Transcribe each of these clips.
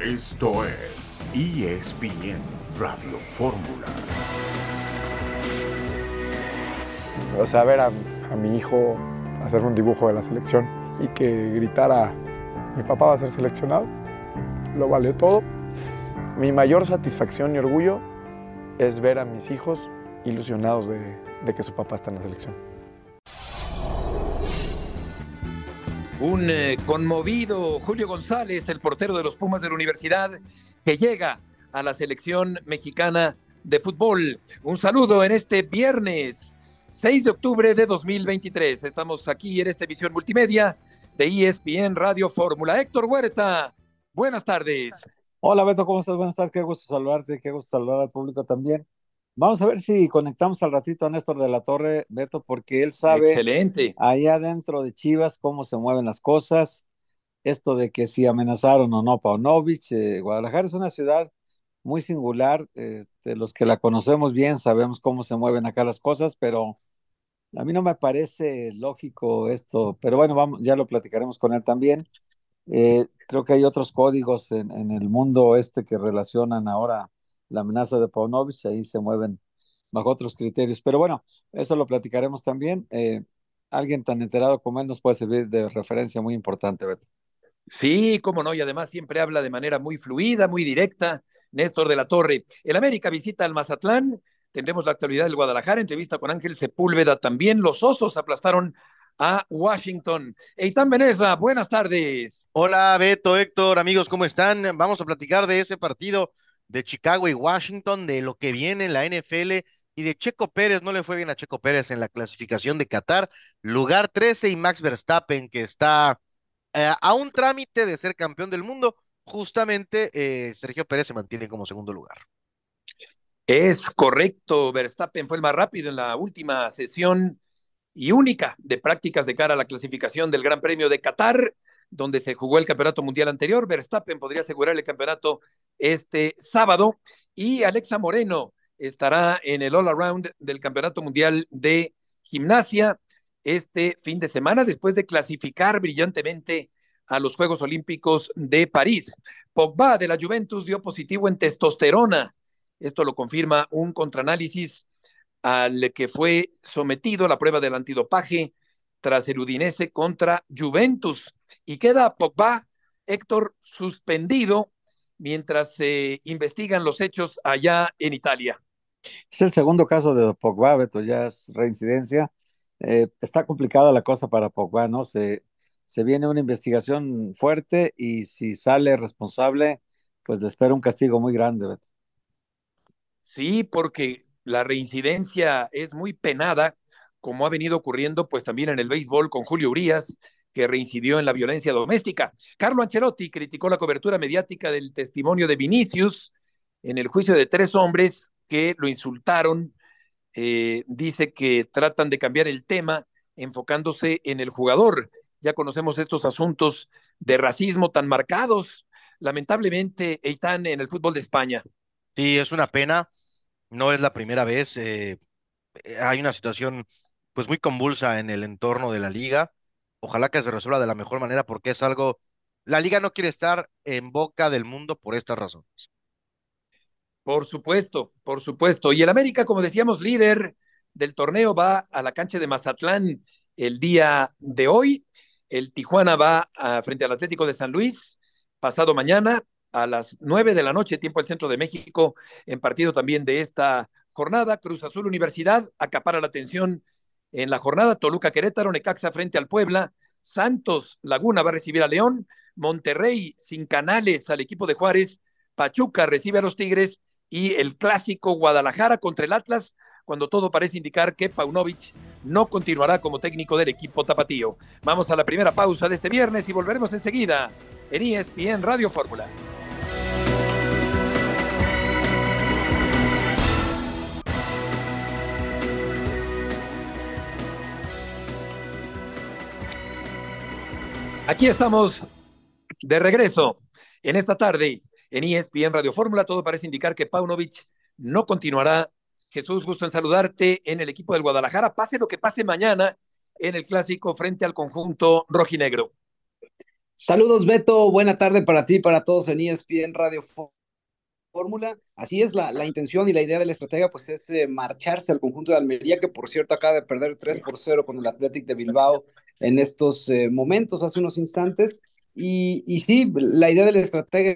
Esto es ESPN Radio Fórmula. O sea, ver a, a mi hijo hacer un dibujo de la selección y que gritara, mi papá va a ser seleccionado, lo valió todo. Mi mayor satisfacción y orgullo es ver a mis hijos ilusionados de, de que su papá está en la selección. Un eh, conmovido Julio González, el portero de los Pumas de la Universidad, que llega a la selección mexicana de fútbol. Un saludo en este viernes 6 de octubre de 2023. Estamos aquí en esta emisión multimedia de ESPN Radio Fórmula. Héctor Huerta, buenas tardes. Hola Beto, ¿cómo estás? Buenas tardes, qué gusto saludarte, qué gusto saludar al público también. Vamos a ver si conectamos al ratito a Néstor de la Torre, Beto, porque él sabe Excelente. allá dentro de Chivas cómo se mueven las cosas, esto de que si amenazaron o no Paunovic. Eh, Guadalajara es una ciudad muy singular, eh, los que la conocemos bien sabemos cómo se mueven acá las cosas, pero a mí no me parece lógico esto, pero bueno, vamos, ya lo platicaremos con él también. Eh, creo que hay otros códigos en, en, el mundo este que relacionan ahora la amenaza de Paunovic, ahí se mueven bajo otros criterios. Pero bueno, eso lo platicaremos también. Eh, alguien tan enterado como él nos puede servir de referencia muy importante, Beto. Sí, cómo no, y además siempre habla de manera muy fluida, muy directa. Néstor de la Torre. El América visita al Mazatlán. Tendremos la actualidad del Guadalajara, entrevista con Ángel Sepúlveda también. Los Osos aplastaron a Washington. Eitan Benesra, buenas tardes. Hola Beto, Héctor, amigos, ¿cómo están? Vamos a platicar de ese partido de Chicago y Washington, de lo que viene en la NFL y de Checo Pérez. No le fue bien a Checo Pérez en la clasificación de Qatar. Lugar 13 y Max Verstappen, que está eh, a un trámite de ser campeón del mundo. Justamente eh, Sergio Pérez se mantiene como segundo lugar. Es correcto, Verstappen fue el más rápido en la última sesión y única de prácticas de cara a la clasificación del Gran Premio de Qatar, donde se jugó el campeonato mundial anterior. Verstappen podría asegurar el campeonato este sábado y Alexa Moreno estará en el All Around del Campeonato Mundial de Gimnasia este fin de semana después de clasificar brillantemente a los Juegos Olímpicos de París. Pogba de la Juventus dio positivo en testosterona. Esto lo confirma un contraanálisis al que fue sometido la prueba del antidopaje tras el Udinese contra Juventus. Y queda Pogba, Héctor, suspendido mientras se investigan los hechos allá en Italia. Es el segundo caso de Pogba, Beto, ya es reincidencia. Eh, está complicada la cosa para Pogba, ¿no? Se, se viene una investigación fuerte y si sale responsable, pues le espera un castigo muy grande, Beto. Sí, porque la reincidencia es muy penada, como ha venido ocurriendo pues también en el béisbol con Julio Urias, que reincidió en la violencia doméstica. Carlo Ancelotti criticó la cobertura mediática del testimonio de Vinicius en el juicio de tres hombres que lo insultaron. Eh, dice que tratan de cambiar el tema enfocándose en el jugador. Ya conocemos estos asuntos de racismo tan marcados, lamentablemente, Eitan, en el fútbol de España. Sí, es una pena no es la primera vez. Eh, hay una situación pues muy convulsa en el entorno de la liga. Ojalá que se resuelva de la mejor manera porque es algo, la liga no quiere estar en boca del mundo por estas razones. Por supuesto, por supuesto. Y el América, como decíamos, líder del torneo, va a la cancha de Mazatlán el día de hoy. El Tijuana va a, frente al Atlético de San Luis pasado mañana a las nueve de la noche, tiempo del centro de México, en partido también de esta jornada. Cruz Azul Universidad acapara la atención en la jornada. Toluca Querétaro, Necaxa frente al Puebla. Santos Laguna va a recibir a León. Monterrey sin canales al equipo de Juárez. Pachuca recibe a los Tigres. Y el clásico Guadalajara contra el Atlas, cuando todo parece indicar que Paunovic no continuará como técnico del equipo tapatío. Vamos a la primera pausa de este viernes y volveremos enseguida en ESPN Radio Fórmula. Aquí estamos de regreso en esta tarde en ESPN Radio Fórmula. Todo parece indicar que Paunovic no continuará. Jesús, gusto en saludarte en el equipo del Guadalajara. Pase lo que pase mañana en el clásico frente al conjunto rojinegro. Saludos, Beto. Buena tarde para ti, para todos en ESPN Radio Fórmula. Así es, la, la, intención y la idea de la estrategia pues es eh, marcharse al conjunto de Almería, que por cierto acaba de perder 3 por 0 con el Athletic de Bilbao en estos eh, momentos, hace unos instantes. Y, y sí, la idea de la estrategia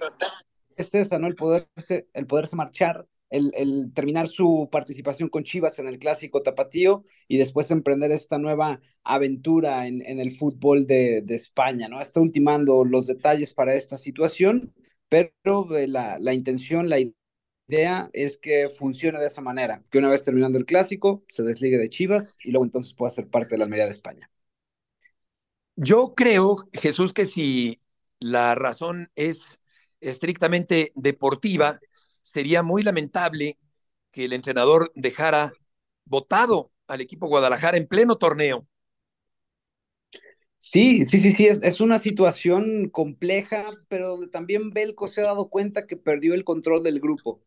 es esa, ¿no? El poderse, el poderse marchar, el, el, terminar su participación con Chivas en el clásico tapatío y después emprender esta nueva aventura en, en el fútbol de, de, España, ¿no? Está ultimando los detalles para esta situación, pero eh, la, la intención, la idea es que funcione de esa manera, que una vez terminando el clásico se desligue de Chivas y luego entonces pueda ser parte de la Almería de España. Yo creo, Jesús, que si la razón es estrictamente deportiva, sería muy lamentable que el entrenador dejara votado al equipo Guadalajara en pleno torneo. Sí, sí, sí, sí, es, es, una situación compleja, pero donde también Belco se ha dado cuenta que perdió el control del grupo.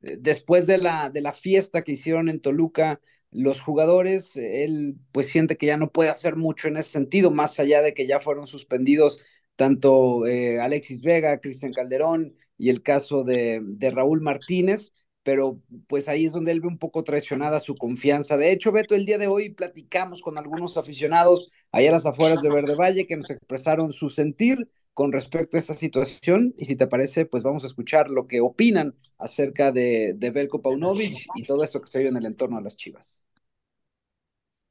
Después de la, de la fiesta que hicieron en Toluca, los jugadores, él pues siente que ya no puede hacer mucho en ese sentido, más allá de que ya fueron suspendidos tanto eh, Alexis Vega, Cristian Calderón y el caso de, de, Raúl Martínez, pero pues ahí es donde él ve un poco traicionada su confianza. De hecho, Beto, el día de hoy platicamos con algunos aficionados allá a las afueras de Verde Valle que nos expresaron su sentir con respecto a esta situación y si te parece, pues vamos a escuchar lo que opinan acerca de, de Belko Paunovic y todo esto que se vive en el entorno de las Chivas.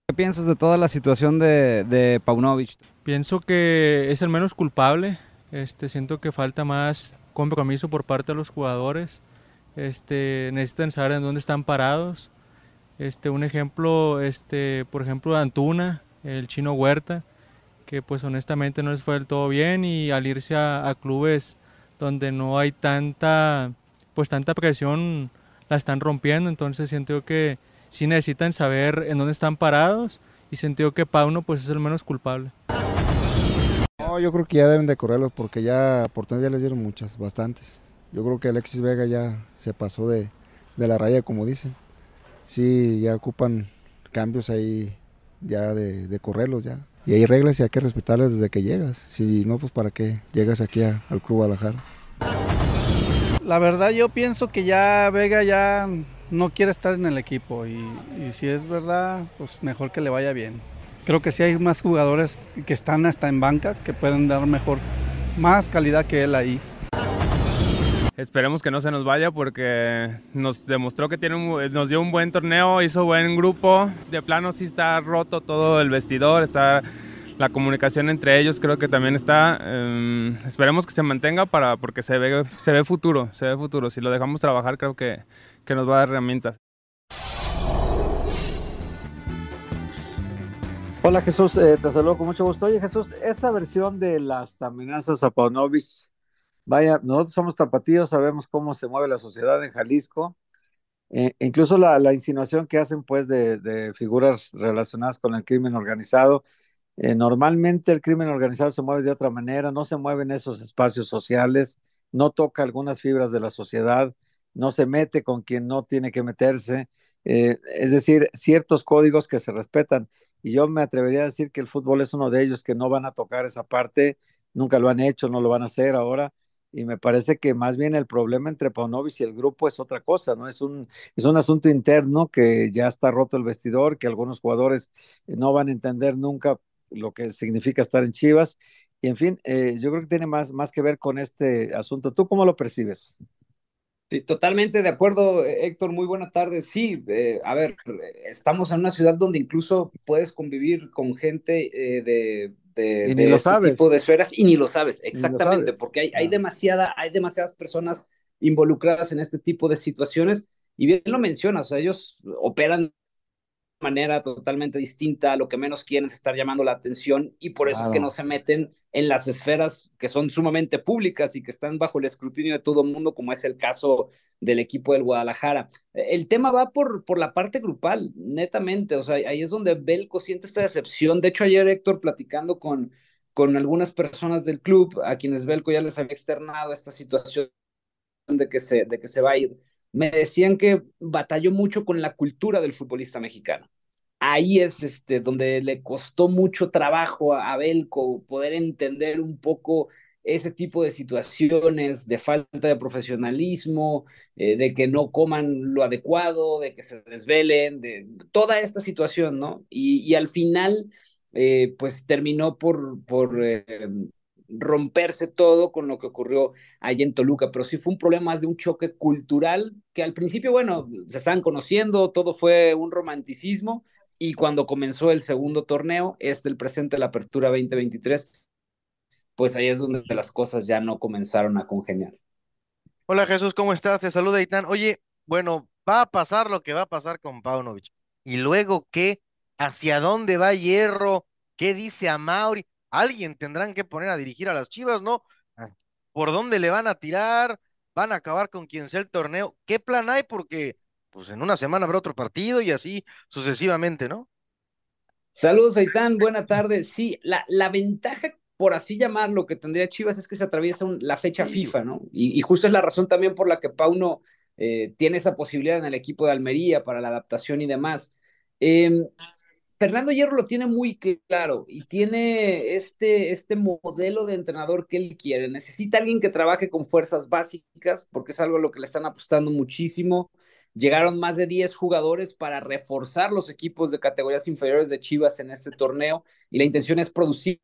¿Qué piensas de toda la situación de, de Paunovic? Pienso que es el menos culpable. Este, siento que falta más compromiso por parte de los jugadores. Este, necesitan saber en dónde están parados. Este, un ejemplo, este, por ejemplo, Antuna, el chino Huerta, que pues honestamente no les fue del todo bien y al irse a, a clubes donde no hay tanta, pues tanta presión, la están rompiendo. Entonces siento que sí necesitan saber en dónde están parados y siento que Pauno pues es el menos culpable. No, yo creo que ya deben de correrlos porque ya oportunidades ya les dieron muchas, bastantes. Yo creo que Alexis Vega ya se pasó de, de la raya, como dicen. Sí, ya ocupan cambios ahí ya de, de, correrlos ya. Y hay reglas y hay que respetarlas desde que llegas. Si no, pues para qué llegas aquí al Club Guadalajara. La verdad yo pienso que ya Vega ya no quiere estar en el equipo y, y si es verdad, pues mejor que le vaya bien creo que sí hay más jugadores que están hasta en banca que pueden dar mejor, más calidad que él ahí. Esperemos que no se nos vaya porque nos demostró que tiene un, nos dio un buen torneo, hizo buen grupo. De plano sí está roto todo el vestidor, está la comunicación entre ellos creo que también está. Eh, esperemos que se mantenga para porque se ve se ve futuro, se ve futuro. Si lo dejamos trabajar creo que, que nos va a dar herramientas. Hola Jesús, eh, te saludo con mucho gusto. Oye Jesús, esta versión de las amenazas a Paunovic, vaya, nosotros somos tapatíos, sabemos cómo se mueve la sociedad en Jalisco. Eh, incluso la, insinuación que hacen pues de, figuras relacionadas con el crimen organizado. Eh, normalmente el crimen organizado se mueve de otra manera, no se mueve en esos espacios sociales, no toca algunas fibras de la sociedad, no se mete con quien no tiene que meterse. Eh, es decir, ciertos códigos que se respetan. Y yo me atrevería a decir que el fútbol es uno de ellos que no van a tocar esa parte, nunca lo han hecho, no lo van a hacer ahora. Y me parece que más bien el problema entre Paunovic y el grupo es otra cosa, ¿no? Es un, es un asunto interno que ya está roto el vestidor, que algunos jugadores no van a entender nunca lo que significa estar en Chivas. Y en fin, eh, yo creo que tiene más, más que ver con este asunto. ¿Tú cómo lo percibes? Totalmente de acuerdo, Héctor. Muy buena tarde. Sí, eh, a ver, estamos en una ciudad donde incluso puedes convivir con gente eh, de, de, de este sabes. tipo de esferas y ni lo sabes, exactamente, lo sabes. porque hay, hay, demasiada, hay demasiadas personas involucradas en este tipo de situaciones. Y bien lo mencionas, o sea, ellos operan manera totalmente distinta, lo que menos quieren es estar llamando la atención y por eso claro. es que no se meten en las esferas que son sumamente públicas y que están bajo el escrutinio de todo el mundo, como es el caso del equipo del Guadalajara. El tema va por, por la parte grupal, netamente, o sea, ahí es donde Belco siente esta decepción. De hecho, ayer Héctor platicando con, con algunas personas del club, a quienes Belco ya les había externado esta situación de que se, de que se va a ir me decían que batalló mucho con la cultura del futbolista mexicano. ahí es este, donde le costó mucho trabajo a, Belco poder entender un poco ese tipo de situaciones de falta de profesionalismo, eh, de que no coman lo adecuado, de que se desvelen, de toda esta situación, ¿no? Y, y al final, eh, pues terminó por, por eh, romperse todo con lo que ocurrió allí en Toluca, pero sí fue un problema más de un choque cultural que al principio, bueno, se estaban conociendo, todo fue un romanticismo y cuando comenzó el segundo torneo, este el presente, la apertura 2023, pues ahí es donde las cosas ya no comenzaron a congeniar. Hola Jesús, ¿cómo estás? Te saluda Itán. Oye, bueno, va a pasar lo que va a pasar con Paunovic. ¿Y luego qué? ¿Hacia dónde va Hierro? ¿Qué dice a Mauri? Alguien tendrán que poner a dirigir a las Chivas, ¿no? Ah, ¿Por dónde le van a tirar? ¿Van a acabar con quien sea el torneo? ¿Qué plan hay? Porque pues en una semana habrá otro partido y así sucesivamente, ¿no? Saludos, Aitán, buena tarde. Sí, la, la ventaja por así llamarlo, que tendría Chivas es que se atraviesa un, la fecha FIFA, ¿no? Y, y, justo es la razón también por la que Pauno eh, tiene esa posibilidad en el equipo de Almería para la adaptación y demás. Eh, Fernando Hierro lo tiene muy claro y tiene este, este modelo de entrenador que él quiere. Necesita alguien que trabaje con fuerzas básicas, porque es algo a lo que le están apostando muchísimo. Llegaron más de 10 jugadores para reforzar los equipos de categorías inferiores de Chivas en este torneo y la intención es producir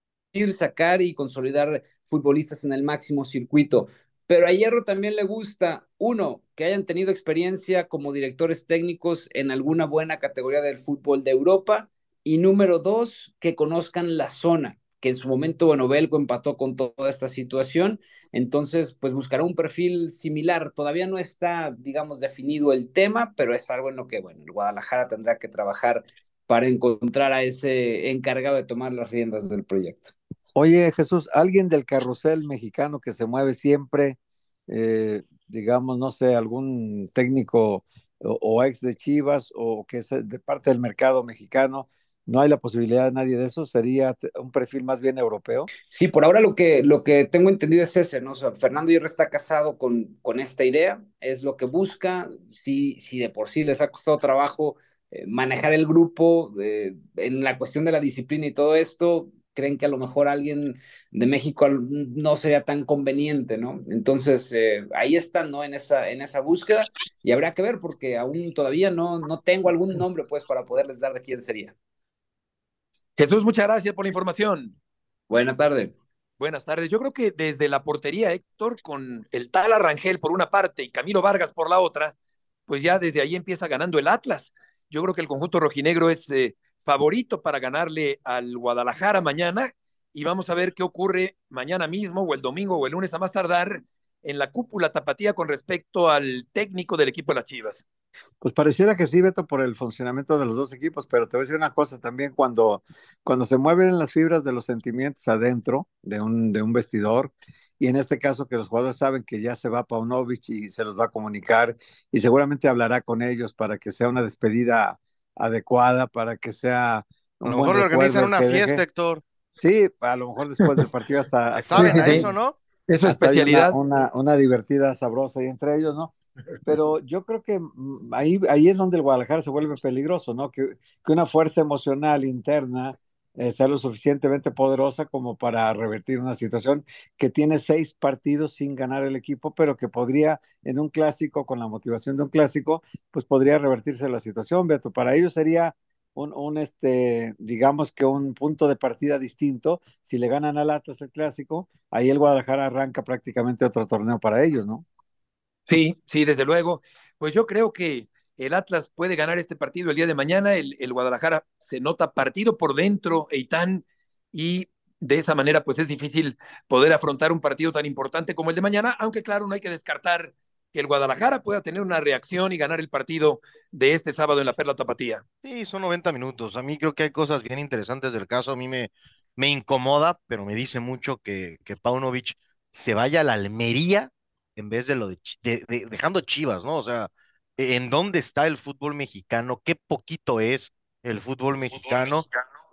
sacar y consolidar futbolistas en el máximo circuito. Pero a Hierro también le gusta, uno, que hayan tenido experiencia como directores técnicos en alguna buena categoría del fútbol de Europa. Y número dos, que conozcan la zona, que en su momento, bueno, Belco empató con toda esta situación. Entonces, pues buscará un perfil similar. Todavía no está, digamos, definido el tema, pero es algo en lo que, bueno, el Guadalajara tendrá que trabajar para encontrar a ese encargado de tomar las riendas del proyecto. Oye, Jesús, alguien del carrusel mexicano que se mueve siempre, eh, digamos, no sé, algún técnico o, o, ex de Chivas o que es de parte del mercado mexicano, ¿no hay la posibilidad de nadie de eso? ¿Sería un perfil más bien europeo? Sí, por ahora lo que, lo que tengo entendido es ese, ¿no? O sea, Fernando Hierro está casado con, con esta idea, es lo que busca, si, de por sí les ha costado trabajo eh, manejar el grupo eh, en la cuestión de la disciplina y todo esto, creen que a lo mejor alguien de México no sería tan conveniente, ¿no? Entonces, eh, ahí están, ¿no? En esa, en esa búsqueda y habrá que ver porque aún todavía no, no tengo algún nombre, pues, para poderles dar de quién sería. Jesús, muchas gracias por la información. Buenas tardes. Buenas tardes. Yo creo que desde la portería, Héctor, con el tal Arrangel por una parte y Camilo Vargas por la otra, pues ya desde ahí empieza ganando el Atlas. Yo creo que el conjunto rojinegro es eh, favorito para ganarle al Guadalajara mañana y vamos a ver qué ocurre mañana mismo o el domingo o el lunes a más tardar en la cúpula tapatía con respecto al técnico del equipo de las Chivas. Pues pareciera que sí, Beto, por el funcionamiento de los dos equipos, pero te voy a decir una cosa también, cuando, cuando se mueven las fibras de los sentimientos adentro de un, de un vestidor, y en este caso que los jugadores saben que ya se va Paunovic y se los va a comunicar y seguramente hablará con ellos para que sea una despedida adecuada, para que sea... A lo mejor le organizan una fiesta, deje... Héctor. Sí, a lo mejor después del partido hasta... hasta sí, sí, eso, ¿no? Es su especialidad. Una, una, una, divertida, sabrosa y entre ellos, ¿no? Pero yo creo que ahí, ahí es donde el Guadalajara se vuelve peligroso, ¿no? Que, que una fuerza emocional interna eh, sea lo suficientemente poderosa como para revertir una situación que tiene seis partidos sin ganar el equipo, pero que podría en un clásico, con la motivación de un clásico, pues podría revertirse la situación, Beto. Para ellos sería un, un, este, digamos que un punto de partida distinto. Si le ganan al Atlas el clásico, ahí el Guadalajara arranca prácticamente otro torneo para ellos, ¿no? Sí, sí, desde luego. Pues yo creo que el Atlas puede ganar este partido el día de mañana, el, Guadalajara se nota partido por dentro, Eitan, y de esa manera pues es difícil poder afrontar un partido tan importante como el de mañana, aunque claro, no hay que descartar que el Guadalajara pueda tener una reacción y ganar el partido de este sábado en la Perla Tapatía. Sí, son 90 minutos. A mí creo que hay cosas bien interesantes del caso. A mí me, me incomoda, pero me dice mucho que, que Paunovic se vaya a la Almería en vez de lo de, de, de, dejando Chivas, ¿no? O sea, ¿en dónde está el fútbol mexicano? ¿Qué poquito es el fútbol mexicano?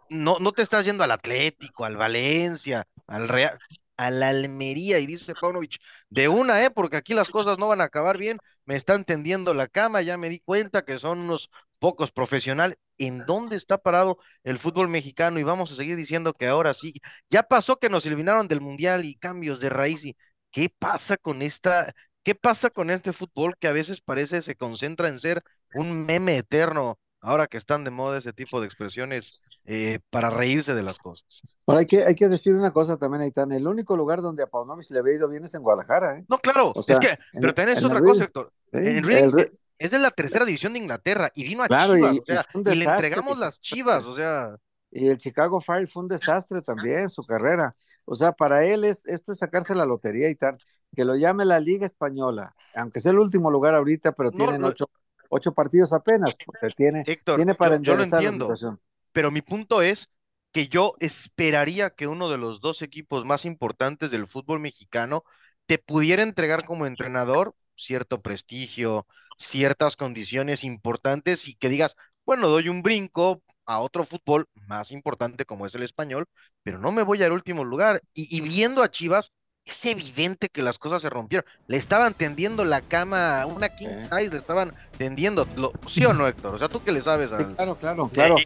No, no te estás yendo al Atlético, al Valencia, al Real, a la Almería, y dice Paunovic, de una, ¿eh? Porque aquí las cosas no van a acabar bien, me están tendiendo la cama, ya me di cuenta que son unos pocos profesionales, en dónde está parado el fútbol mexicano y vamos a seguir diciendo que ahora sí. Ya pasó que nos eliminaron del Mundial y cambios de raíz y ¿qué pasa con esta, qué pasa con este fútbol que a veces parece se concentra en ser un meme eterno? Ahora que están de moda ese tipo de expresiones eh, para reírse de las cosas. Ahora hay que, hay que decir una cosa también, Aitán. El único lugar donde a Paunovic le había ido bien es en Guadalajara. ¿eh? No, claro, O sea, es que, en- pero tenés en otra cosa. Héctor. Sí, En el eh, es de la tercera división de Inglaterra y vino a Claro, Chivas, y o sea, y le entregamos las Chivas, o sea, Y el Chicago Fire fue un desastre también, su carrera. O sea, para él es, esto es sacarse la lotería y tal. Que lo llame la Liga Española, aunque sea el último lugar ahorita, pero No, tienen ocho, ocho partidos apenas, porque tiene, Héctor, tiene para yo, yo lo la entiendo, situación. pero mi punto es que yo esperaría que uno de los dos equipos más importantes del fútbol mexicano te pudiera entregar como entrenador cierto prestigio, ciertas condiciones importantes y que digas, bueno, doy un brinco a otro fútbol más importante como es el español, pero no me voy al último lugar. Y, y viendo a Chivas, es evidente que las cosas se rompieron. Le estaban tendiendo la cama, una king size, le estaban tendiendo. Lo- ¿Sí o no, Héctor? O sea, tú que le sabes Sí, al, claro, claro, claro.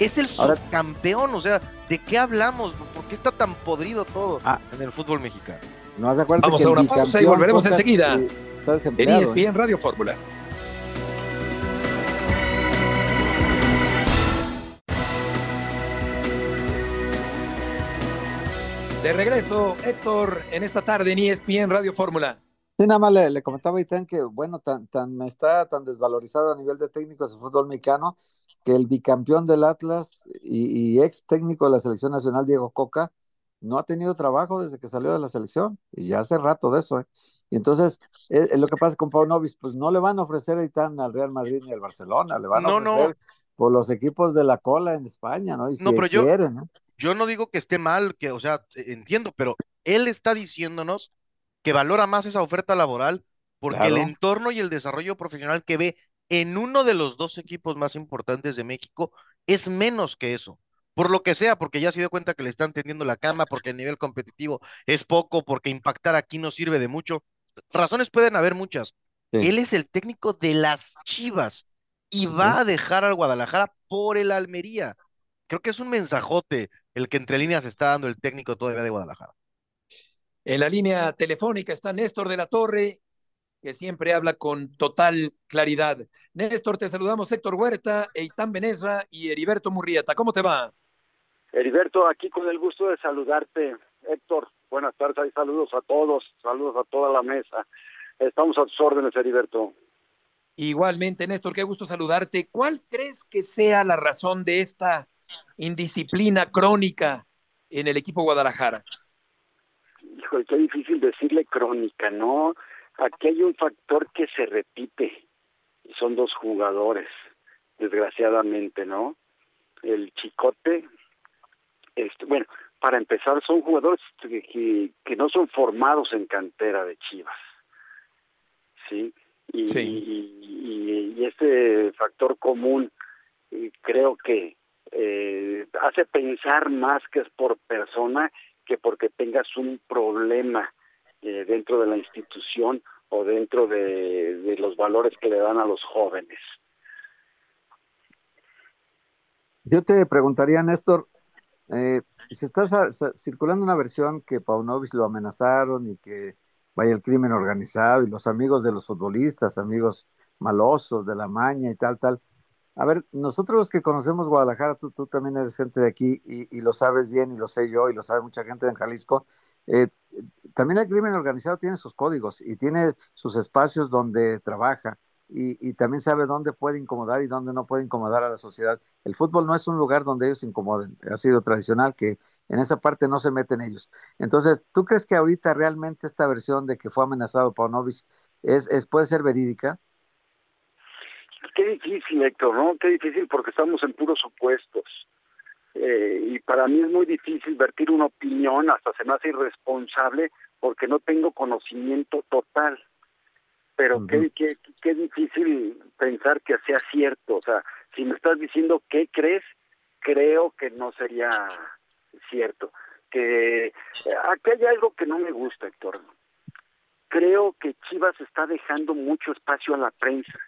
es el Ahora- subcampeón, o sea, ¿de qué hablamos? ¿Por qué está tan podrido todo Ah. en el fútbol mexicano? No hace acuerdo Vamos que a una pausa y volveremos enseguida. Está En desempleado. ¿eh? ESPN Radio Fórmula. De regreso, Héctor, en esta tarde en ESPN Radio Fórmula. Sí, nada más le, le comentaba a Itán que, bueno, tan, tan está tan desvalorizado a nivel de técnicos el fútbol mexicano que el bicampeón del Atlas y, y ex técnico de la selección nacional, Diego Coca, no ha tenido trabajo desde que salió de la selección y ya hace rato de eso. ¿eh? Y entonces, eh, eh, lo que pasa con Paunovic, pues no le van a ofrecer a Itán al Real Madrid ni al Barcelona, le van a No, no. ofrecer por los equipos de la cola en España, ¿no? Y si No, pero yo- quieren, ¿no? Yo no digo que esté mal, que, o sea, entiendo, pero él está diciéndonos que valora más esa oferta laboral porque el entorno y el desarrollo profesional que ve en uno de los dos equipos más importantes de México es menos que eso. Por lo que sea, porque ya se dio cuenta que le están tendiendo la cama, porque el nivel competitivo es poco, porque impactar aquí no sirve de mucho. Razones pueden haber muchas. Sí. Él es el técnico de las Chivas y va a dejar al Guadalajara por el Almería. Creo que es un mensajote el que entre líneas está dando el técnico todavía de Guadalajara. En la línea telefónica está Néstor de la Torre, que siempre habla con total claridad. Néstor, te saludamos Héctor Huerta, Eitan Benesra y Heriberto Murrieta. ¿Cómo te va? Heriberto, aquí con el gusto de saludarte. Héctor, buenas tardes y saludos a todos, saludos a toda la mesa. Estamos a tus órdenes, Heriberto. Igualmente, Néstor, qué gusto saludarte. ¿Cuál crees que sea la razón de esta indisciplina crónica en el equipo Guadalajara? Híjole, qué difícil decirle crónica, ¿no? Aquí hay un factor que se repite y son dos jugadores, desgraciadamente, ¿no? El Chicote, este, bueno, para empezar, son jugadores que, que, que no son formados en cantera de Chivas, ¿sí? Y, Sí. y, y este factor común eh, creo que eh, hace pensar más que es por persona que porque tengas un problema eh, dentro de la institución o dentro de, los valores que le dan a los jóvenes. Yo te preguntaría, Néstor, eh, si está sa- circulando una versión que Paunovic lo amenazaron y que vaya el crimen organizado y los amigos de los futbolistas, amigos malosos de la maña y tal, tal. A ver, nosotros los que conocemos Guadalajara, tú, tú también eres gente de aquí y, lo sabes bien y lo sé yo y lo sabe mucha gente en Jalisco. eh, también el crimen organizado tiene sus códigos y tiene sus espacios donde trabaja y, y también sabe dónde puede incomodar y dónde no puede incomodar a la sociedad. El fútbol no es un lugar donde ellos se incomoden. Ha sido tradicional que en esa parte no se meten ellos. Entonces, ¿tú crees que ahorita realmente esta versión de que fue amenazado Paunovic es, es, puede ser verídica? Qué difícil, Héctor, ¿no? Qué difícil porque estamos en puros supuestos. Eh, y para mí es muy difícil vertir una opinión, hasta se me hace irresponsable porque no tengo conocimiento total. Pero Ujú. qué, qué, qué difícil pensar que sea cierto. O sea, si me estás diciendo qué crees, creo que no sería cierto. Que eh, aquí hay algo que no me gusta, Héctor. Creo que Chivas está dejando mucho espacio a la prensa.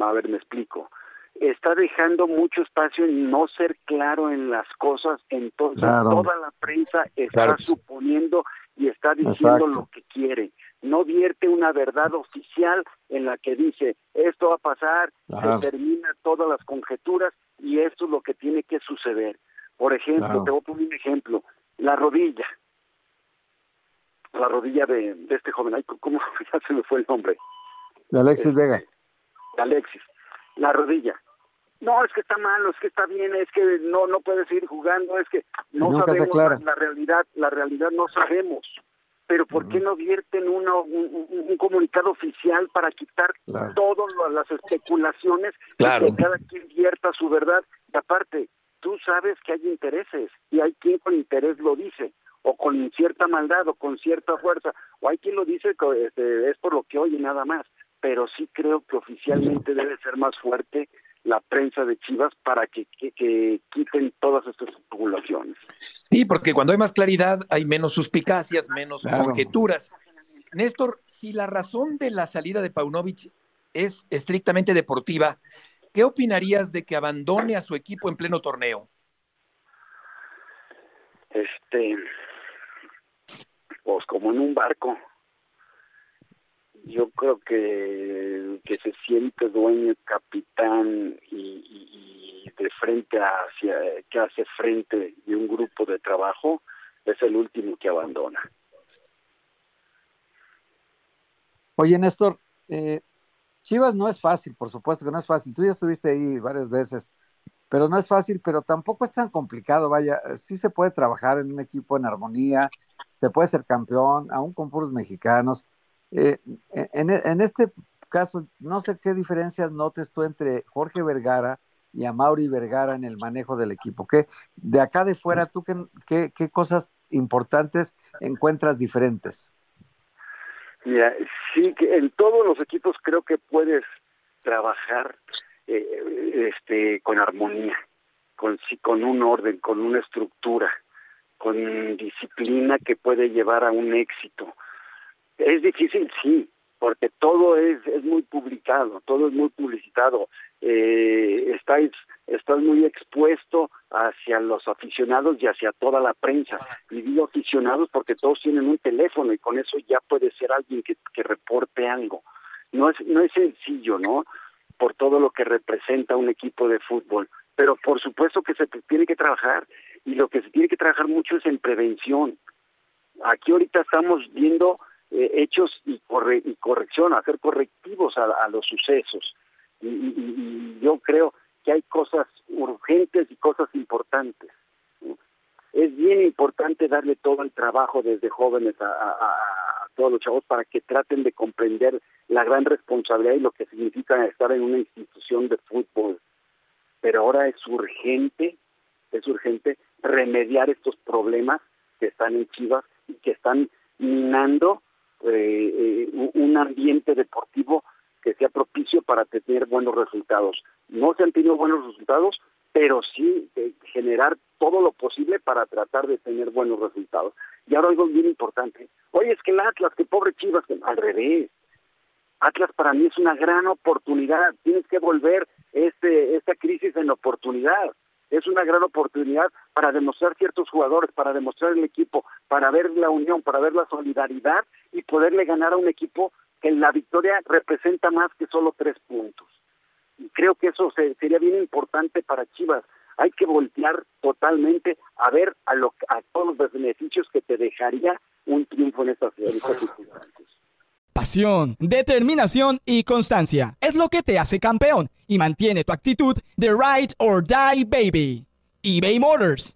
A ver, me explico. está dejando mucho espacio en no ser claro en las cosas, entonces Claro. toda la prensa está Claro. suponiendo y está diciendo Exacto. lo que quiere. No vierte una verdad oficial en la que dice esto va a pasar, Claro. se termina todas las conjeturas y esto es lo que tiene que suceder. Por ejemplo, te voy a poner un ejemplo, la rodilla, la rodilla de, de este joven, ay, ¿cómo ya se me fue el nombre? De Alexis Vega. De Alexis, la rodilla. No, es que está malo, es que está bien, es que no no puede seguir jugando, es que no sabemos la, la realidad, la realidad no sabemos. Pero ¿por qué no vierten una- un, un- un comunicado oficial para quitar Claro. todas las especulaciones Claro. y que cada quien vierta su verdad? Y aparte, tú sabes que hay intereses y hay quien con interés lo dice o con cierta maldad o con cierta fuerza o hay quien lo dice co- este, es por lo que oye nada más pero sí creo que oficialmente debe ser más fuerte la prensa de Chivas para que, que, que quiten todas estas especulaciones. Sí, porque cuando hay más claridad hay menos suspicacias, menos Claro. conjeturas. Néstor, si la razón de la salida de Paunovic es estrictamente deportiva, ¿qué opinarías de que abandone a su equipo en pleno torneo? Este, pues como en un barco. Yo creo que que se siente dueño, capitán y, y- y de frente hacia que hace frente de un grupo de trabajo es el último que abandona. Oye, Néstor, eh, Chivas no es fácil, por supuesto que no es fácil. Tú ya estuviste ahí varias veces, pero no es fácil, pero tampoco es tan complicado. Vaya, sí se puede trabajar en un equipo en armonía, se puede ser campeón, aún con puros mexicanos. Eh, en, en este caso, no sé qué diferencias notes tú entre Jorge Vergara y a Mauri Vergara en el manejo del equipo. ¿Qué, de acá de fuera, tú qué, qué, cosas importantes encuentras diferentes? Mira, sí que en todos los equipos creo que puedes trabajar eh, este con armonía, con con un orden, con una estructura, con disciplina que puede llevar a un éxito. Es difícil, sí, porque todo es, es muy publicado, todo es muy publicitado. Eh, estáis, estás muy expuesto hacia los aficionados y hacia toda la prensa. Y digo aficionados porque todos tienen un teléfono y con eso ya puede ser alguien que, que reporte algo. No es, no es sencillo, ¿no? Por todo lo que representa un equipo de fútbol. Pero por supuesto que se tiene que trabajar y lo que se tiene que trabajar mucho es en prevención. Aquí ahorita estamos viendo eh, hechos y, corre y corrección, hacer correctivos a, los sucesos. Y, y, yo creo que hay cosas urgentes y cosas importantes. Es bien importante darle todo el trabajo desde jóvenes a, todos los chavos para que traten de comprender la gran responsabilidad y lo que significa estar en una institución de fútbol. Pero ahora es urgente, es urgente remediar estos problemas que están en Chivas y que están minando eh, eh, un ambiente deportivo que sea propicio para tener buenos resultados. No se han tenido buenos resultados, pero sí eh, generar todo lo posible para tratar de tener buenos resultados. Y ahora algo bien importante. Oye, es que el Atlas, que pobre Chivas, que al revés. Atlas para mí es una gran oportunidad. Tienes que volver este esta crisis en oportunidad. Es una gran oportunidad para demostrar ciertos jugadores, para demostrar el equipo, para ver la unión, para ver la solidaridad y poderle ganar a un equipo que la victoria representa más que solo tres puntos. Y creo que eso se, sería bien importante para Chivas. Hay que voltear totalmente a ver a, todos los beneficios que te dejaría un triunfo en en estas circunstancias. Pasión, determinación y constancia es lo que te hace campeón y mantiene tu actitud de ride or die baby. eBay Motors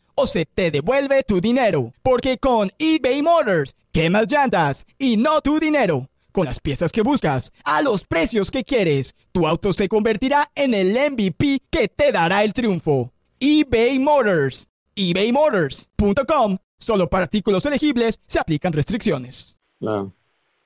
o se te devuelve tu dinero. Porque con eBay Motors, quemas llantas y no tu dinero. Con las piezas que buscas, a los precios que quieres, tu auto se convertirá en el MVP que te dará el triunfo. eBay Motors. ebaymotors.com. Solo para artículos elegibles se aplican restricciones.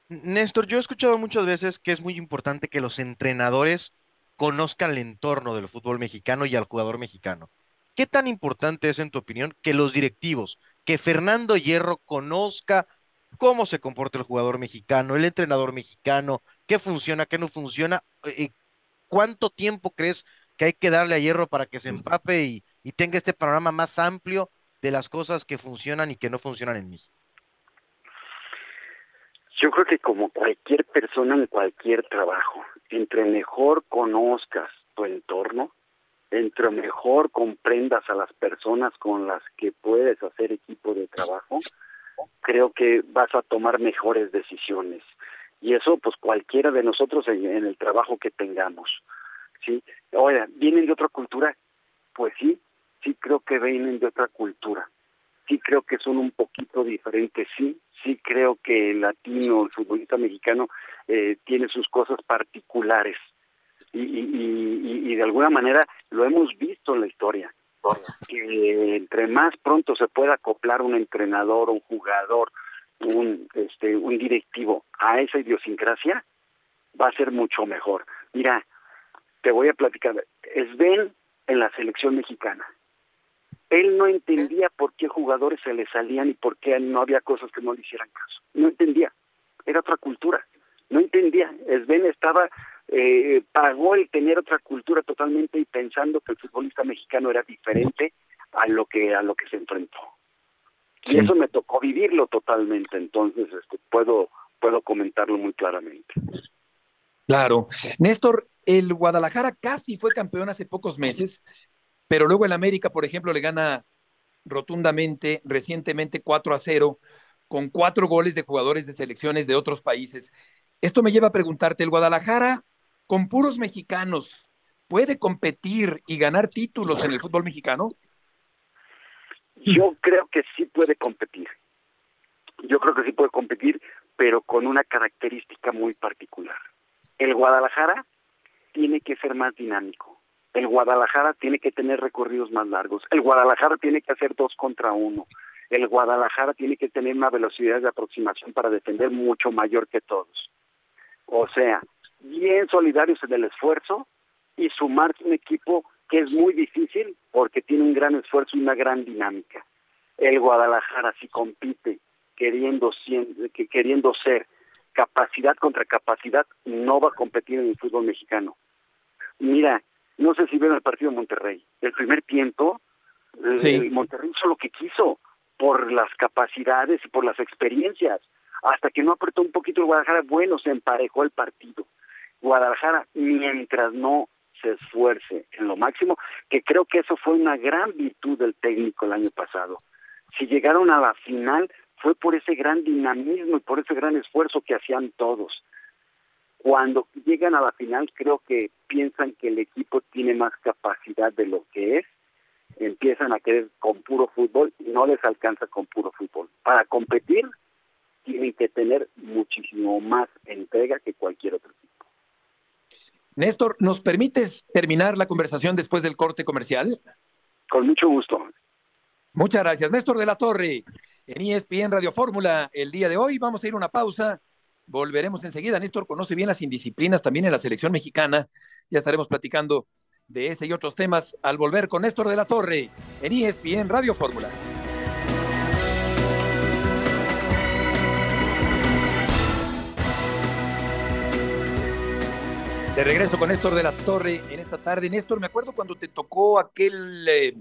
Néstor, yo he escuchado muchas veces que es muy importante que los entrenadores conozcan el entorno del fútbol mexicano y al jugador mexicano. ¿Qué tan importante es, en tu opinión, que los directivos, que Fernando Hierro conozca cómo se comporta el jugador mexicano, el entrenador mexicano, qué funciona, qué no funciona, eh, cuánto tiempo crees que hay que darle a Hierro para que se empape y, y tenga este panorama más amplio de las cosas que funcionan y que no funcionan en México? Yo creo que como cualquier persona en cualquier trabajo, entre mejor conozcas tu entorno, entre mejor comprendas a las personas con las que puedes hacer equipo de trabajo, creo que vas a tomar mejores decisiones. Y eso, pues cualquiera de nosotros en, el trabajo que tengamos. ¿sí? Ahora, ¿vienen de otra cultura? Pues sí, sí creo que vienen de otra cultura. Sí creo que son un poquito diferentes, sí. Sí creo que el latino, el futbolista mexicano, eh, tiene sus cosas particulares. Y, y, y, de alguna manera lo hemos visto en la historia que entre más pronto se pueda acoplar un entrenador, un jugador, un este un directivo a esa idiosincrasia, va a ser mucho mejor. Mira, te voy a platicar. Sven en la selección mexicana. Él no entendía por qué jugadores se le salían y por qué no había cosas que no le hicieran caso. No entendía. Era otra cultura. No entendía. Sven estaba eh, pagó el tener otra cultura totalmente y pensando que el futbolista mexicano era diferente a lo que a lo que se enfrentó. Y eso me tocó vivirlo totalmente entonces este, puedo puedo comentarlo muy claramente. Claro. Néstor el Guadalajara casi fue campeón hace pocos meses pero luego el América por ejemplo le gana rotundamente recientemente 4 a 0 con cuatro goles de jugadores de selecciones de otros países. Esto me lleva a preguntarte, ¿el Guadalajara con puros mexicanos puede competir y ganar títulos en el fútbol mexicano? Yo creo que sí puede competir. Yo creo que sí puede competir, pero con una característica muy particular. El Guadalajara tiene que ser más dinámico. El Guadalajara tiene que tener recorridos más largos. El Guadalajara tiene que hacer dos contra uno. El Guadalajara tiene que tener una velocidad de aproximación para defender mucho mayor que todos. O sea, bien solidarios en el esfuerzo y sumarse un equipo que es muy difícil porque tiene un gran esfuerzo y una gran dinámica. El Guadalajara si compite queriendo, queriendo ser capacidad contra capacidad, no va a competir en el fútbol mexicano. Mira, no sé si ven el partido de Monterrey. El primer tiempo, el Monterrey hizo lo que quiso por las capacidades y por las experiencias. Hasta que no apretó un poquito el Guadalajara, bueno, se emparejó el partido. Guadalajara mientras no se esfuerce en lo máximo, que creo que eso fue una gran virtud del técnico el año pasado. Si llegaron a la final fue por ese gran dinamismo y por ese gran esfuerzo que hacían todos. Cuando llegan a la final creo que piensan que el equipo tiene más capacidad de lo que es, empiezan a querer con puro fútbol y no les alcanza con puro fútbol. Para competir tienen que tener muchísimo más entrega que cualquier otro equipo. Néstor, ¿nos permites terminar la conversación después del corte comercial? Con mucho gusto. Muchas gracias. Néstor de la Torre, en ESPN Radio Fórmula, el día de hoy. Vamos a ir a una pausa. Volveremos enseguida. Néstor conoce bien las indisciplinas también en la selección mexicana. Ya estaremos platicando de ese y otros temas al volver con Néstor de la Torre en ESPN Radio Fórmula. De regreso con Néstor de la Torre en esta tarde. Néstor, me acuerdo cuando te tocó aquel eh,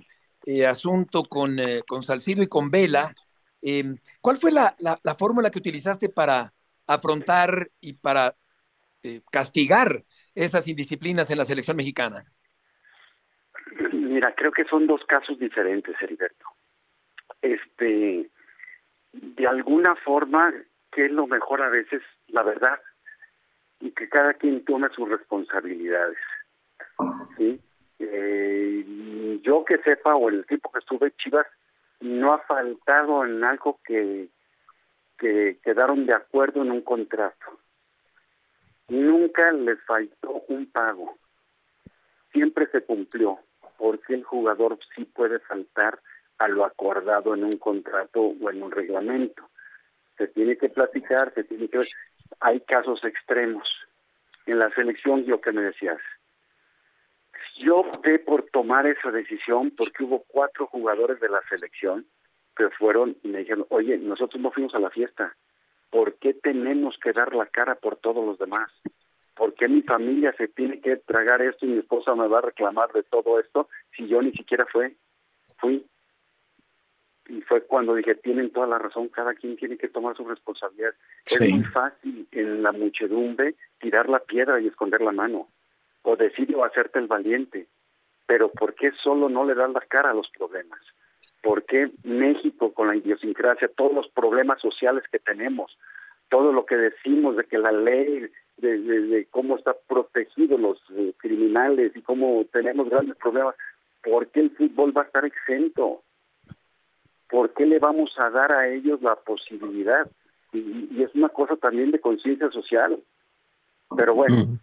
eh, asunto con, eh, con Salcido y con Vela. Em, ¿Cuál fue la, la, la, fórmula que utilizaste para afrontar y para castigar esas indisciplinas en la selección mexicana? Mira, creo que son dos casos diferentes, Heriberto. Este, de alguna forma, que es lo mejor a veces, la verdad, y que cada quien tome sus responsabilidades. Eh, yo que sepa, o el tiempo que estuve Chivas, no ha faltado en algo que, que quedaron de acuerdo en un contrato. nunca les faltó un pago. Siempre se cumplió, porque el jugador sí puede faltar a lo acordado en un contrato o en un reglamento. Se tiene que platicar, se tiene que. Hay casos extremos. En la selección, yo que me decías, yo opté por tomar esa decisión porque hubo cuatro jugadores de la selección que fueron y me dijeron, oye, nosotros no fuimos a la fiesta, ¿por qué tenemos que dar la cara por todos los demás? ¿Por qué mi familia se tiene que tragar esto y mi esposa me va a reclamar de todo esto si yo ni siquiera fue, fui? Y fue cuando dije, tienen toda la razón, cada quien tiene que tomar su responsabilidad. Es muy fácil en la muchedumbre tirar la piedra y esconder la mano, o decir o hacerte el valiente, pero ¿por qué solo no le das la cara a los problemas? ¿Por qué México con la idiosincrasia, todos los problemas sociales que tenemos, todo lo que decimos de que la ley, de, cómo está protegido los eh, criminales y cómo tenemos grandes problemas, ¿por qué el fútbol va a estar exento? ¿Por qué le vamos a dar a ellos la posibilidad? y es una cosa también de conciencia social. Pero bueno, mm.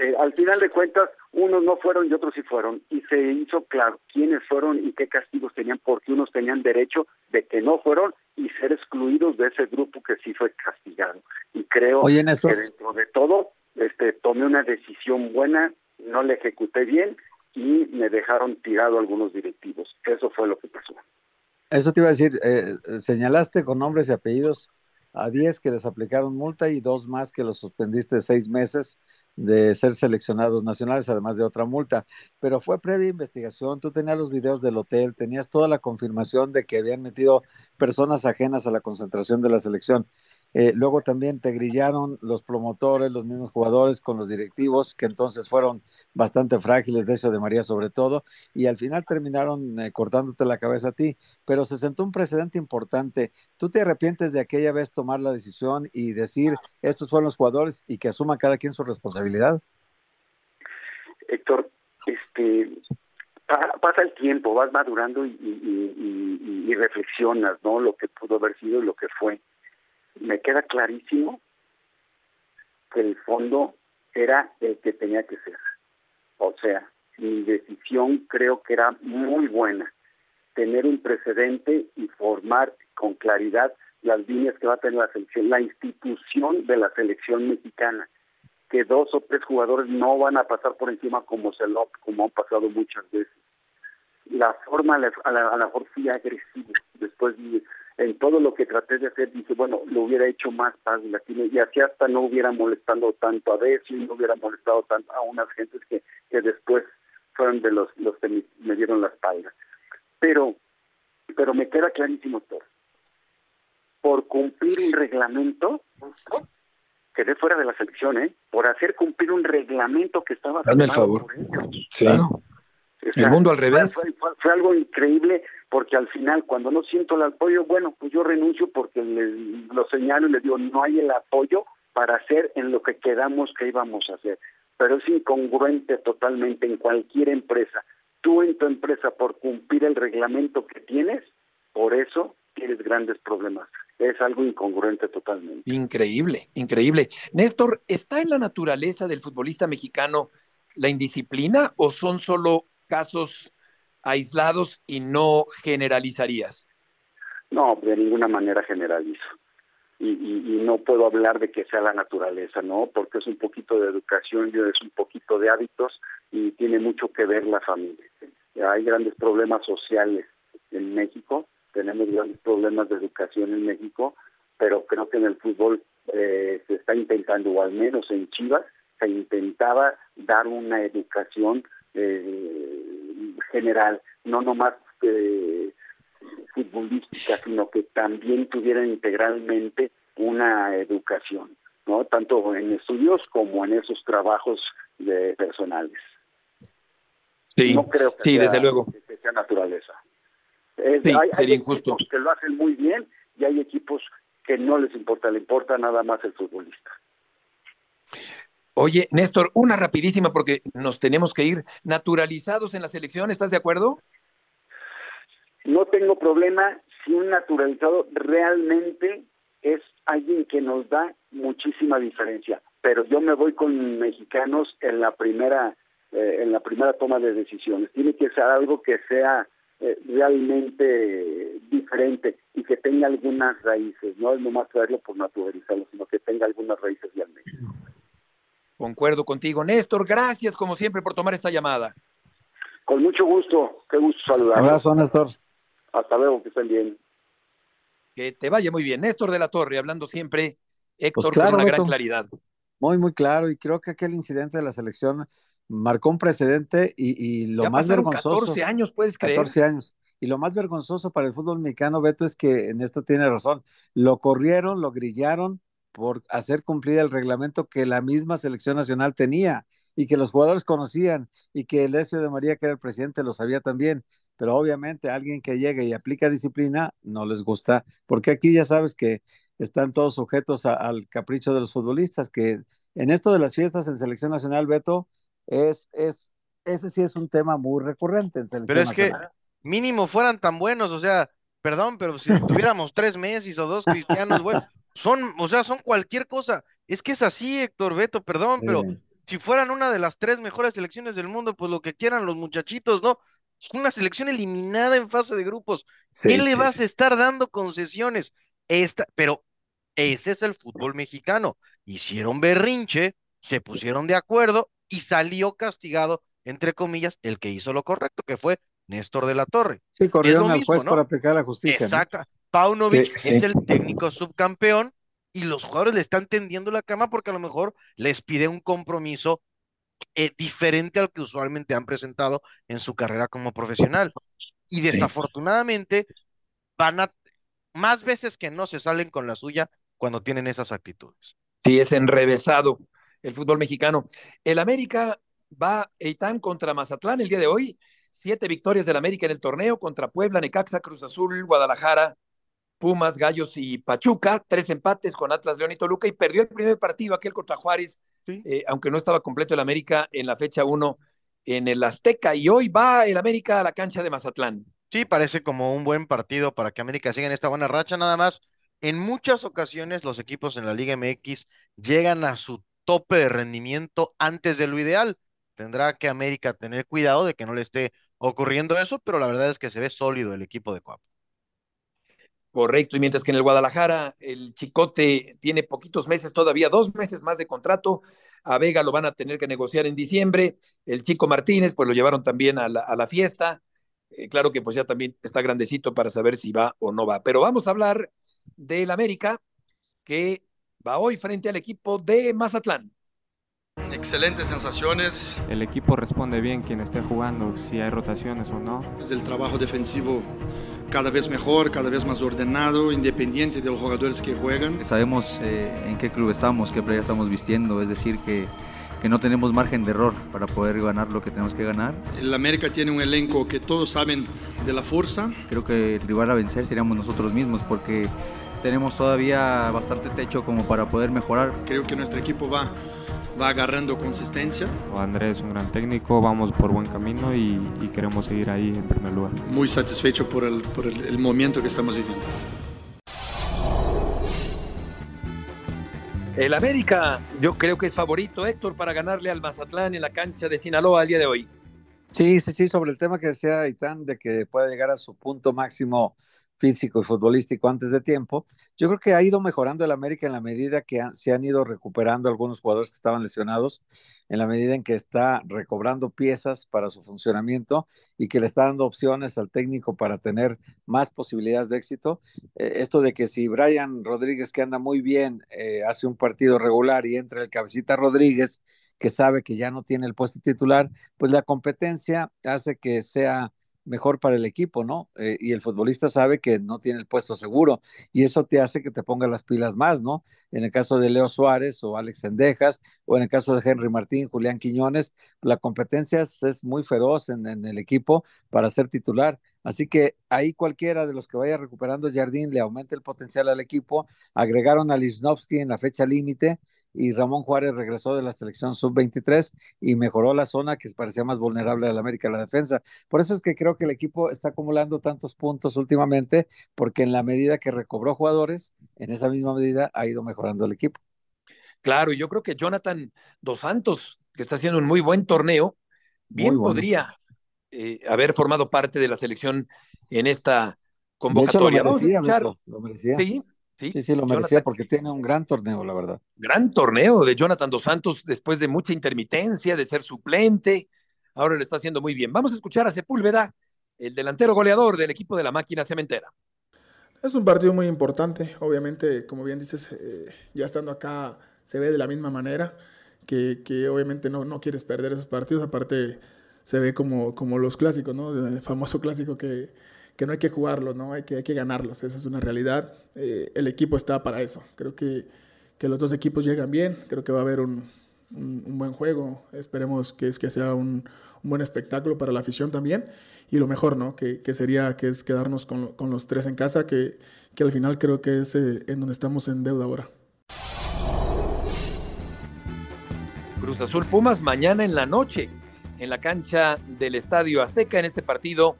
eh, al final de cuentas, unos no fueron y otros sí fueron. Y se hizo claro quiénes fueron y qué castigos tenían, porque unos tenían derecho de que no fueron y ser excluidos de ese grupo que sí fue castigado. Y creo que dentro de todo, este, tomé una decisión buena, no la ejecuté bien y me dejaron tirado algunos directivos. Eso fue lo que pasó. Eso te iba a decir, eh, señalaste con nombres y apellidos a 10 que les aplicaron multa y dos más que los suspendiste seis meses de ser seleccionados nacionales, además de otra multa. Pero fue previa investigación, tú tenías los videos del hotel, tenías toda la confirmación de que habían metido personas ajenas a la concentración de la selección. Eh, luego también te grillaron los promotores, los mismos jugadores con los directivos, que entonces fueron bastante frágiles, de eso de María sobre todo, y al final terminaron eh, cortándote la cabeza a ti. Pero se sentó un precedente importante. ¿Tú te arrepientes de aquella vez tomar la decisión y decir, estos fueron los jugadores y que asuma cada quien su responsabilidad? Héctor, este, pasa el tiempo, vas madurando y, reflexionas, ¿no? Lo que pudo haber sido y lo que fue me queda clarísimo que el fondo era el que tenía que ser. O sea, mi decisión creo que era muy buena. Tener un precedente y formar con claridad las líneas que va a tener la selección, la institución de la selección mexicana, que dos o tres jugadores no van a pasar por encima como se lo, como han pasado muchas veces. La forma a la, a la, mejor fui agresivo después de en todo lo que traté de hacer, dice, bueno, lo hubiera hecho más fácil y así hasta no hubiera molestado tanto a Bessie, y no hubiera molestado tanto a unas gentes que, que después fueron de los, los que me, dieron la espalda. Pero, pero me queda clarísimo todo. Por cumplir un reglamento, quedé fuera de la selección, ¿eh? Por hacer cumplir un reglamento que estaba... Hazme el favor. Sí. El mundo al revés. fue, algo increíble porque al final cuando no siento el apoyo, bueno, pues yo renuncio porque lo señalo y le digo, no hay el apoyo para hacer en lo que quedamos que íbamos a hacer. Pero es incongruente totalmente en cualquier empresa. Tú en tu empresa, por cumplir el reglamento que tienes, por eso tienes grandes problemas. Es algo incongruente totalmente. Increíble, increíble. Néstor, ¿está en la naturaleza del futbolista mexicano la indisciplina o son solo casos aislados y no generalizarías? No, de ninguna manera generalizo. Y, y, no puedo hablar de que sea la naturaleza, ¿no? Porque es un poquito de educación y es un poquito de hábitos y tiene mucho que ver la familia. Hay grandes problemas sociales en México, tenemos grandes problemas de educación en México, pero creo que en el fútbol eh, se está intentando, o al menos en Chivas, se intentaba dar una educación eh, general, no nomás eh, futbolística, sino que también tuvieran integralmente una educación, ¿no? Tanto en estudios como en esos trabajos de personales. Sí, no creo que sí, desde luego. Que sea naturaleza. hay, injusto. que lo hacen muy bien y hay equipos que no les importa, le importa nada más el futbolista. Oye, Néstor, una rapidísima porque nos tenemos que ir naturalizados en la selección, ¿estás de acuerdo? No tengo problema si un naturalizado realmente es alguien que nos da muchísima diferencia, pero yo me voy con mexicanos en la primera eh, en la primera toma de decisiones. Tiene que ser algo que sea eh, realmente diferente y que tenga algunas raíces, no es nomás traerlo por naturalizarlo, sino que tenga algunas raíces realmente. Concuerdo contigo. Néstor, gracias como siempre por tomar esta llamada. Con mucho gusto, qué gusto saludar. Abrazo, Néstor. Hasta luego, que estén bien. Que te vaya muy bien. Néstor de la Torre, hablando siempre, Héctor, Pues claro, con una gran claridad. Muy, muy claro. Y creo que aquel incidente de la selección marcó un precedente y, y lo Ya más vergonzoso. 14 años, ¿puedes creer? 14 años. Y lo más vergonzoso para el fútbol mexicano, Beto, es que en esto tiene razón. Lo corrieron, lo grillaron por hacer cumplir el reglamento que la misma selección nacional tenía y que los jugadores conocían y que el Ezio de María, que era el presidente, lo sabía también. Pero obviamente alguien que llega y aplica disciplina no les gusta, porque aquí ya sabes que están todos sujetos a- al capricho de los futbolistas, que en esto de las fiestas en selección nacional, Beto, es, es, ese sí es un tema muy recurrente en selección Pero es que nacional. mínimo fueran tan buenos, o sea, perdón, pero si tuviéramos tres Messi o dos cristianos, bueno, son, o sea, son cualquier cosa. Es que es así, Héctor Beto, perdón, pero Eh, si fueran una de las tres mejores selecciones del mundo, pues lo que quieran los muchachitos, ¿no? Una selección eliminada en fase de grupos. Sí, ¿Qué le sí, vas sí. a estar dando concesiones? Esta, pero ese es el fútbol mexicano. Hicieron berrinche, se pusieron de acuerdo y salió castigado, entre comillas, el que hizo lo correcto, que fue Néstor de la Torre. Sí, corrieron al mismo, juez ¿no? por aplicar la justicia, ¿no? Paunovic Sí, es el técnico subcampeón y los jugadores le están tendiendo la cama porque a lo mejor les pide un compromiso eh, diferente al que usualmente han presentado en su carrera como profesional. Y desafortunadamente van a, más veces que no se salen con la suya cuando tienen esas actitudes. Sí, es enrevesado el fútbol mexicano. El América va Eitan contra Mazatlán el día de hoy. Siete victorias del América en el torneo contra Puebla, Necaxa, Cruz Azul, Guadalajara, Pumas, Gallos y Pachuca. Tres empates con Atlas, León y Toluca. Y perdió el primer partido, aquel contra Juárez, eh, aunque no estaba completo el América en la fecha 1 en el Azteca. Y hoy va el América a la cancha de Mazatlán. Sí, parece como un buen partido para que América siga en esta buena racha, nada más. En muchas ocasiones los equipos en la Liga MX llegan a su tope de rendimiento antes de lo ideal. Tendrá que América tener cuidado de que no le esté ocurriendo eso, pero la verdad es que se ve sólido el equipo de Coapa. Correcto, y mientras que en el Guadalajara el Chicote tiene poquitos meses todavía, dos meses más de contrato, a Vega lo van a tener que negociar en diciembre, el Chico Martínez pues lo llevaron también a la, a la fiesta, Eh, claro que pues ya también está grandecito para saber si va o no va, pero vamos a hablar del América que va hoy frente al equipo de Mazatlán. Excelentes sensaciones. El equipo responde bien quien esté jugando, si hay rotaciones o no. Es el trabajo defensivo cada vez mejor, cada vez más ordenado, independiente de los jugadores que juegan. Sabemos eh, en qué club estamos, qué playa estamos vistiendo, es decir, que, que no tenemos margen de error para poder ganar lo que tenemos que ganar. El América tiene un elenco que todos saben de la fuerza. Creo que el rival a vencer seríamos nosotros mismos porque tenemos todavía bastante techo como para poder mejorar. Creo que nuestro equipo va, va agarrando consistencia. Andrés es un gran técnico, vamos por buen camino y, y queremos seguir ahí en primer lugar. Muy satisfecho por el, por el, el momento que estamos viviendo. El América yo creo que es favorito, Héctor, para ganarle al Mazatlán en la cancha de Sinaloa el día de hoy. Sí, sí, sí, sobre el tema que decía Itán de que pueda llegar a su punto máximo físico y futbolístico antes de tiempo, yo creo que ha ido mejorando el América en la medida que se han ido recuperando algunos jugadores que estaban lesionados, en la medida en que está recobrando piezas para su funcionamiento y que le está dando opciones al técnico para tener más posibilidades de éxito. Eh, esto de que si Brian Rodríguez, que anda muy bien, eh, hace un partido regular y entra el cabecita Rodríguez, que sabe que ya no tiene el puesto titular, pues la competencia hace que sea mejor para el equipo, ¿no? Eh, y el futbolista sabe que no tiene el puesto seguro y eso te hace que te ponga las pilas más, ¿no? En el caso de Leo Suárez o Alex Sendejas o en el caso de Henry Martín, Julián Quiñones, la competencia es, muy feroz en, en, el equipo para ser titular. Así que ahí cualquiera de los que vaya recuperando Jardín le aumenta el potencial al equipo. Agregaron a Lisnowski en la fecha límite y Ramón Juárez regresó de la selección sub-23 y mejoró la zona que parecía más vulnerable a la América, la defensa. Por eso es que creo que el equipo está acumulando tantos puntos últimamente, porque en la medida que recobró jugadores, en esa misma medida ha ido mejorando el equipo. Claro, y yo creo que Jonathan Dos Santos, que está haciendo un muy buen torneo, bien bueno. podría eh, haber formado parte de la selección en esta De hecho, lo convocatoria. Vamos a merecía, escuchar. Beto, lo merecía. Sí, sí, Sí, sí, lo merecía Jonathan, porque tiene un gran torneo, la verdad. gran torneo de Jonathan Dos Santos después de mucha intermitencia, de ser suplente. Ahora lo está haciendo muy bien. Vamos a escuchar a Sepúlveda, el delantero goleador del equipo de la máquina cementera. Es un partido muy importante, obviamente, como bien dices, eh, ya estando acá se ve de la misma manera, que, que obviamente no, no quieres perder esos partidos, aparte se ve como, como los clásicos, ¿no? El famoso clásico que, que no hay que jugarlos, ¿no? Hay que, hay que ganarlos, esa es una realidad. Eh, el equipo está para eso, creo que, que los dos equipos llegan bien, creo que va a haber un, un, buen juego, esperemos que, es, que sea un, un buen espectáculo para la afición también y lo mejor, ¿no? Que, que sería que es quedarnos con, con, los tres en casa, que, que al final creo que es eh, en donde estamos en deuda ahora. Cruz Azul Pumas mañana en la noche en la cancha del Estadio Azteca en este partido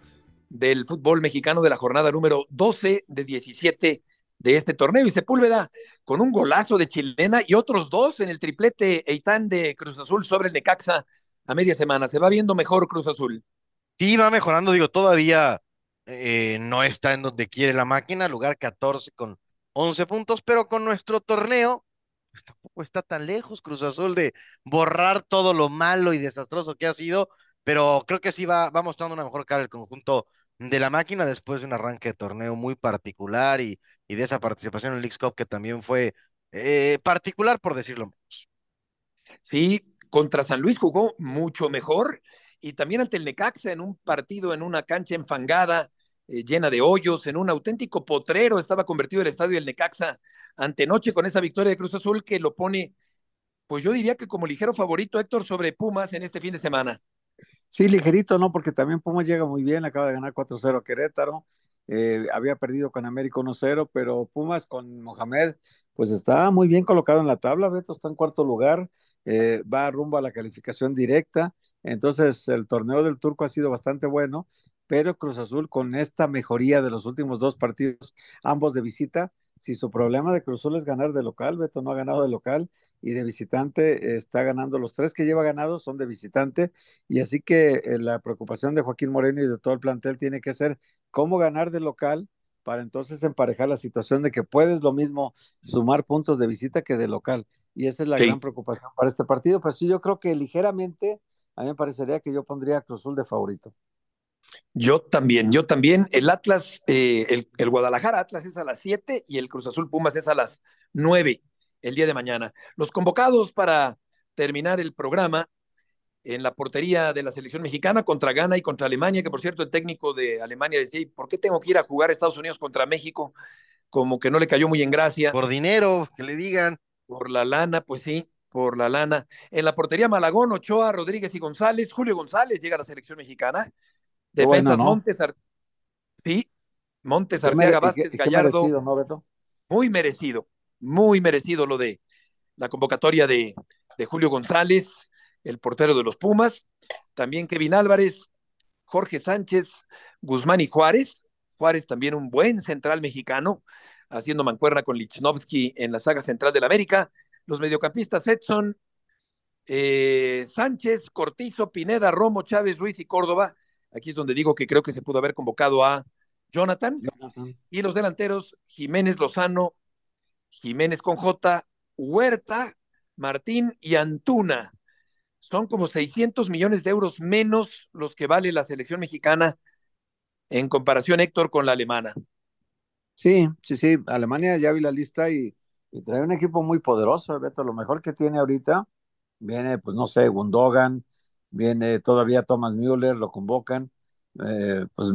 del fútbol mexicano de la jornada número 12 de 17 de este torneo. Y Sepúlveda con un golazo de chilena y otros dos en el triplete Eitan de Cruz Azul sobre el Necaxa a media semana. Se va viendo mejor Cruz Azul. Sí, va mejorando, digo, todavía eh, no está en donde quiere la máquina, lugar 14 con 11 puntos, pero con nuestro torneo, pues tampoco está tan lejos Cruz Azul de borrar todo lo malo y desastroso que ha sido, pero creo que sí va, va mostrando una mejor cara el conjunto de la máquina después de un arranque de torneo muy particular y, y de esa participación en el Leagues Cup que también fue eh, particular, por decirlo menos. Sí, contra San Luis jugó mucho mejor y también ante el Necaxa en un partido en una cancha enfangada, eh, llena de hoyos, en un auténtico potrero estaba convertido el estadio del Necaxa antenoche con esa victoria de Cruz Azul que lo pone, pues yo diría que como ligero favorito Héctor sobre Pumas en este fin de semana. Sí, ligerito, ¿no? Porque también Pumas llega muy bien, acaba de ganar 4-0 a Querétaro, eh, había perdido con América 1-0, pero Pumas con Mohamed, pues está muy bien colocado en la tabla, Beto está en cuarto lugar, eh, va rumbo a la calificación directa, entonces el torneo del Turco ha sido bastante bueno, pero Cruz Azul con esta mejoría de los últimos dos partidos, ambos de visita, si su problema de Cruz Azul es ganar de local, Beto no ha ganado de local y de visitante eh, está ganando los tres que lleva ganados son de visitante y así que eh, la preocupación de Joaquín Moreno y de todo el plantel tiene que ser cómo ganar de local para entonces emparejar la situación de que puedes lo mismo sumar puntos de visita que de local y esa es la Sí. gran preocupación para este partido. Pues sí, yo creo que ligeramente a mí me parecería que yo pondría a Cruz Azul de favorito. Yo también, yo también. El Atlas, eh, el, el Guadalajara Atlas es a las 7 y el Cruz Azul Pumas es a las 9 el día de mañana. Los convocados para terminar el programa en la portería de la selección mexicana contra Ghana y contra Alemania, que por cierto el técnico de Alemania decía, "¿Y ¿por qué tengo que ir a jugar a Estados Unidos contra México? Como que no le cayó muy en gracia. Por dinero, que le digan. Por la lana, pues sí, por la lana. En la portería Malagón, Ochoa, Rodríguez y González. Julio González llega a la selección mexicana. Bueno, Defensas ¿no? Montes, Ar- sí, Montes, Arteaga, Vázquez, qué Gallardo. merecido, ¿no, Beto? Muy merecido, muy merecido lo de la convocatoria de, de Julio González, el portero de los Pumas. También Kevin Álvarez, Jorge Sánchez, Guzmán y Juárez. Juárez también un buen central mexicano, haciendo mancuerna con Lichnowsky en la saga central del América. Los mediocampistas Edson, eh, Sánchez, Cortizo, Pineda, Romo, Chávez, Ruiz y Córdoba. Aquí es donde digo que creo que se pudo haber convocado a Jonathan. Y los delanteros, Jiménez Lozano, Jiménez con J, Huerta, Martín y Antuna. Son como 600 millones de euros menos los que vale la selección mexicana en comparación, Héctor, con la alemana. Sí, sí, sí. Alemania ya vi la lista y, y trae un equipo muy poderoso, Beto. Lo mejor que tiene ahorita viene, pues no sé, Gundogan, viene todavía Thomas Müller, lo convocan. Eh, pues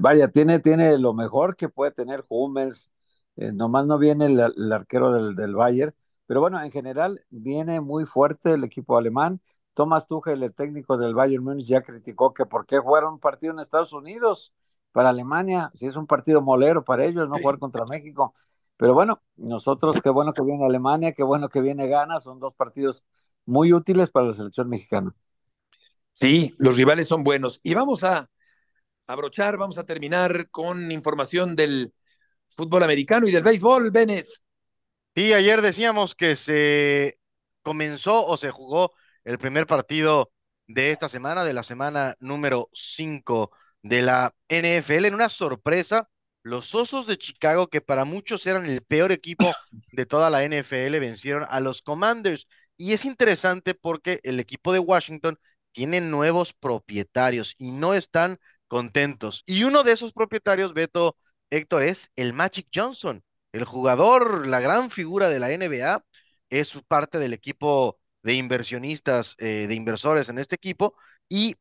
vaya, tiene, tiene lo mejor que puede tener Hummels. Eh, nomás no viene el, el arquero del, del Bayern. Pero bueno, en general viene muy fuerte el equipo alemán. Thomas Tuchel, el técnico del Bayern Múnich, ya criticó que por qué jugar un partido en Estados Unidos para Alemania, si es un partido molero para ellos, no jugar contra México. Pero bueno, nosotros, qué bueno que viene Alemania, qué bueno que viene Ghana, son dos partidos muy útiles para la selección mexicana. Sí, los rivales son buenos. Y vamos a abrochar, vamos a terminar con información del fútbol americano y del béisbol, Benes. Y ayer decíamos que se comenzó o se jugó el primer partido de esta semana, de la semana número 5 de la NFL, en una sorpresa. Los Osos de Chicago, que para muchos eran el peor equipo de toda la NFL, vencieron a los Commanders. Y es interesante porque el equipo de Washington tiene nuevos propietarios y no están contentos. Y uno de esos propietarios, Beto Héctor, es el Magic Johnson, el jugador, la gran figura de la NBA, es parte del equipo de inversionistas, eh, de inversores en este equipo, y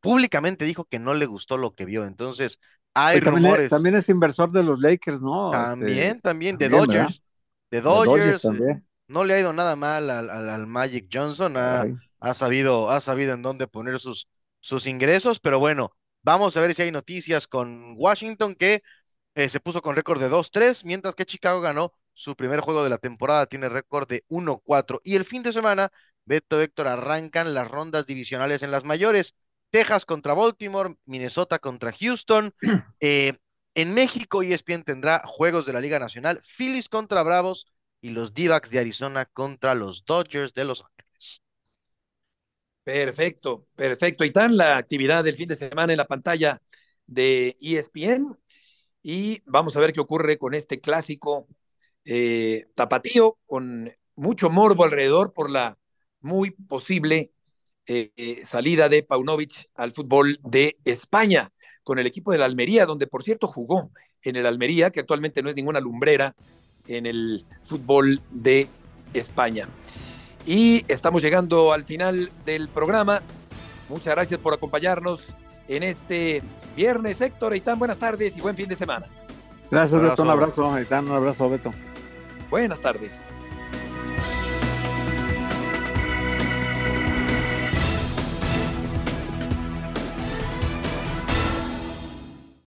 públicamente dijo que no le gustó lo que vio. Entonces, hay también, rumores. Es, también es inversor de los Lakers, ¿no? También, este, también, de también, Dodgers. De De Dodgers Dodgers. también. No le ha ido nada mal al, al- al Magic Johnson. Ha. Ha sabido, ha sabido en dónde poner sus, sus ingresos, pero bueno, vamos a ver si hay noticias con Washington que eh, se puso con récord de 2-3, mientras que Chicago ganó su primer juego de la temporada, tiene récord de 1-4. Y el fin de semana, Beto Héctor arrancan las rondas divisionales en las mayores. Texas contra Baltimore, Minnesota contra Houston. Eh, en México, ESPN tendrá juegos de la Liga Nacional, Phillies contra Bravos y los D-backs de Arizona contra los Dodgers de Los Ángeles. Perfecto, perfecto. Y tan la actividad del fin de semana en la pantalla de ESPN. Y vamos a ver qué ocurre con este clásico eh, tapatío, con mucho morbo alrededor por la muy posible eh, eh, salida de Paunovic al fútbol de España, con el equipo de la Almería, donde por cierto jugó en el Almería, que actualmente no es ninguna lumbrera en el fútbol de España. Y estamos llegando al final del programa. Muchas gracias por acompañarnos en este viernes, Héctor. Y tan buenas tardes y buen fin de semana. Gracias, Abrazo. Beto. Un abrazo, Aitán, Un abrazo, Beto. Buenas tardes.